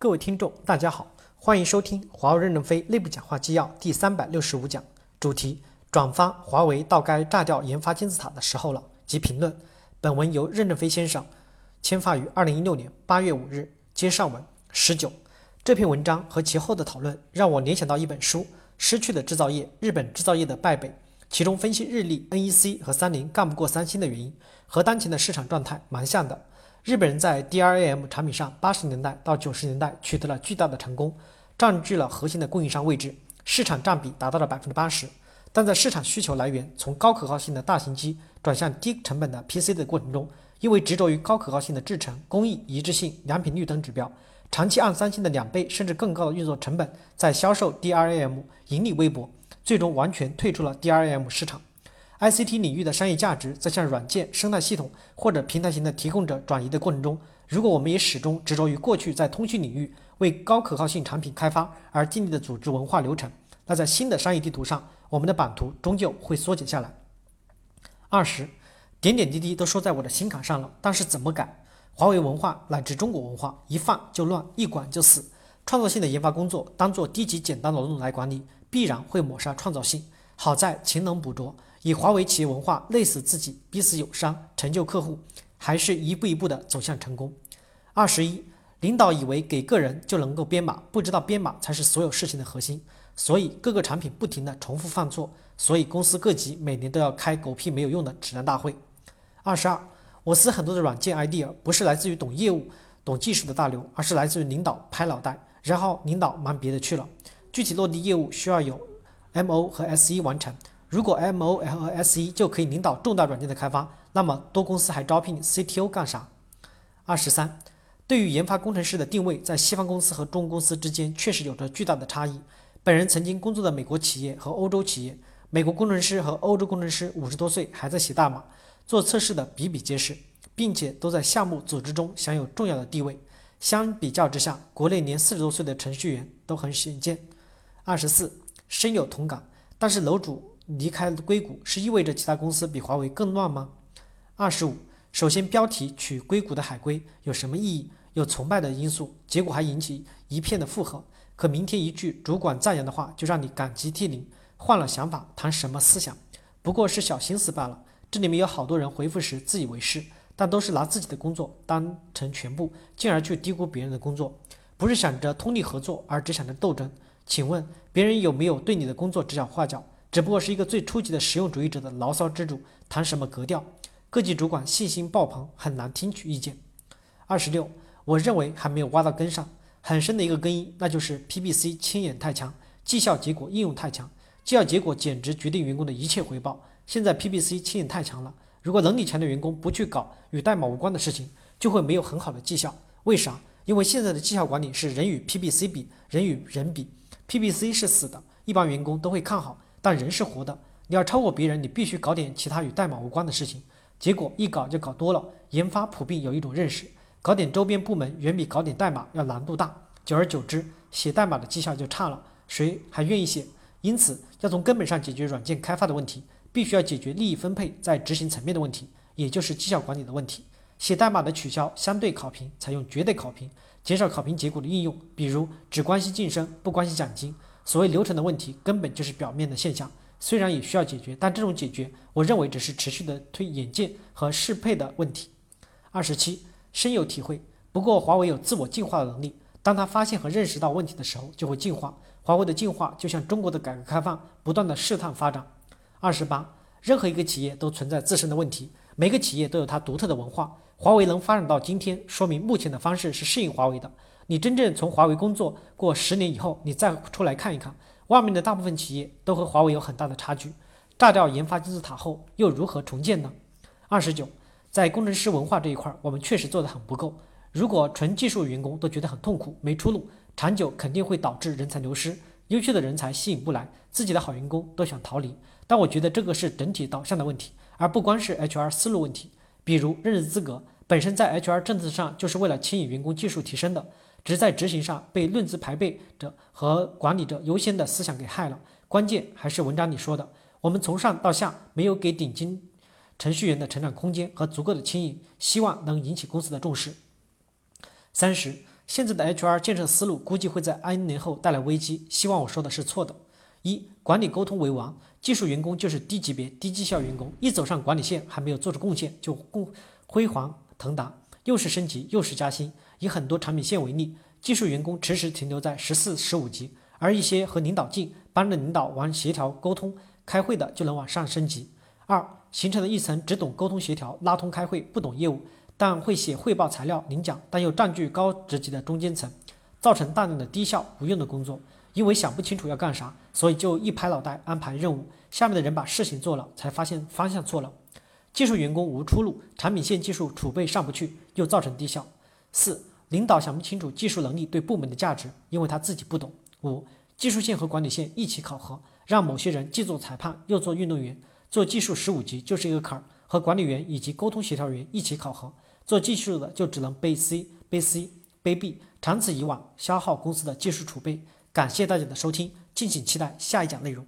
各位听众，大家好，欢迎收听华为任正非内部讲话纪要第三百六十五讲，主题：转发华为到该炸掉研发金字塔的时候了及评论。本文由任正非先生签发于二零一六年八月五日。接上文十九，这篇文章和其后的讨论让我联想到一本书《失去的制造业：日本制造业的败北》，其中分析日立、NEC 和三菱干不过三星的原因，和当前的市场状态蛮像的。日本人在 DRAM 产品上，八十年代到九十年代取得了巨大的成功，占据了核心的供应商位置，市场占比达到了百分之八十。但在市场需求来源从高可靠性的大型机转向低成本的 PC 的过程中，因为执着于高可靠性的制程、工艺一致性、良品率等指标，长期按三星的两倍甚至更高的运作成本在销售 DRAM，盈利微薄，最终完全退出了 DRAM 市场。ICT 领域的商业价值在向软件生态系统或者平台型的提供者转移的过程中，如果我们也始终执着于过去在通讯领域为高可靠性产品开发而建立的组织文化流程，那在新的商业地图上，我们的版图终究会缩减下来。二十，点点滴滴都说在我的心坎上了，但是怎么改？华为文化乃至中国文化一放就乱，一管就死。创造性的研发工作当做低级简单劳动来管理，必然会抹杀创造性。好在勤能补拙。以华为企业文化累死自己，逼死友商，成就客户，还是一步一步的走向成功。二十一，领导以为给个人就能够编码，不知道编码才是所有事情的核心，所以各个产品不停的重复犯错，所以公司各级每年都要开狗屁没有用的指南大会。二十二，我司很多的软件 idea 不是来自于懂业务、懂技术的大牛，而是来自于领导拍脑袋，然后领导忙别的去了，具体落地业务需要有 MO 和 SE 完成。如果 M O L 和 S E 就可以领导重大软件的开发，那么多公司还招聘 C T O 干啥？二十三，对于研发工程师的定位，在西方公司和中国公司之间确实有着巨大的差异。本人曾经工作的美国企业和欧洲企业，美国工程师和欧洲工程师五十多岁还在写代码、做测试的比比皆是，并且都在项目组织中享有重要的地位。相比较之下，国内连四十多岁的程序员都很鲜见。二十四，深有同感，但是楼主。离开硅谷是意味着其他公司比华为更乱吗？二十五，首先标题取硅谷的海归有什么意义？有崇拜的因素，结果还引起一片的附和。可明天一句主管赞扬的话就让你感激涕零，换了想法谈什么思想？不过是小心思罢了。这里面有好多人回复时自以为是，但都是拿自己的工作当成全部，进而去低估别人的工作，不是想着通力合作，而只想着斗争。请问别人有没有对你的工作指手画脚？只不过是一个最初级的实用主义者的牢骚之主，谈什么格调？各级主管信心爆棚，很难听取意见。二十六，我认为还没有挖到根上，很深的一个根因，那就是 PBC 牵眼太强，绩效结果应用太强，绩效结果简直决定员工的一切回报。现在 PBC 牵眼太强了，如果能力强的员工不去搞与代码无关的事情，就会没有很好的绩效。为啥？因为现在的绩效管理是人与 PBC 比，人与人比，PBC 是死的，一般员工都会看好。但人是活的，你要超过别人，你必须搞点其他与代码无关的事情。结果一搞就搞多了，研发普遍有一种认识，搞点周边部门远比搞点代码要难度大。久而久之，写代码的绩效就差了，谁还愿意写？因此，要从根本上解决软件开发的问题，必须要解决利益分配在执行层面的问题，也就是绩效管理的问题。写代码的取消相对考评，采用绝对考评，减少考评结果的应用，比如只关心晋升，不关心奖金。所谓流程的问题，根本就是表面的现象，虽然也需要解决，但这种解决，我认为只是持续的推眼镜和适配的问题。二十七，深有体会。不过，华为有自我进化的能力，当他发现和认识到问题的时候，就会进化。华为的进化就像中国的改革开放，不断的试探发展。二十八，任何一个企业都存在自身的问题，每个企业都有它独特的文化。华为能发展到今天，说明目前的方式是适应华为的。你真正从华为工作过十年以后，你再出来看一看，外面的大部分企业都和华为有很大的差距。炸掉研发金字塔后，又如何重建呢？二十九，在工程师文化这一块，我们确实做得很不够。如果纯技术员工都觉得很痛苦、没出路，长久肯定会导致人才流失，优秀的人才吸引不来，自己的好员工都想逃离。但我觉得这个是整体导向的问题，而不光是 HR 思路问题。比如任职资格本身在 HR 政策上就是为了牵引员工技术提升的。只在执行上被论资排辈者和管理者优先的思想给害了。关键还是文章里说的，我们从上到下没有给顶尖程序员的成长空间和足够的牵引，希望能引起公司的重视。三十，现在的 HR 建设思路估计会在 N 年后带来危机，希望我说的是错的。一、管理沟通为王，技术员工就是低级别、低绩效员工，一走上管理线还没有做出贡献就共辉煌腾达，又是升级又是加薪。以很多产品线为例，技术员工迟迟停留在十四、十五级，而一些和领导近、帮着领导玩协调沟通、开会的就能往上升级。二、形成了一层只懂沟通协调、拉通开会，不懂业务。但会写汇报材料领奖，但又占据高职级的中间层，造成大量的低效无用的工作。因为想不清楚要干啥，所以就一拍脑袋安排任务，下面的人把事情做了，才发现方向错了。技术员工无出路，产品线技术储备上不去，又造成低效。四、领导想不清楚技术能力对部门的价值，因为他自己不懂。五、技术线和管理线一起考核，让某些人既做裁判又做运动员，做技术十五级就是一个坎儿，和管理员以及沟通协调员一起考核。做技术的就只能背 C、背 C、背 B，长此以往，消耗公司的技术储备。感谢大家的收听，敬请期待下一讲内容。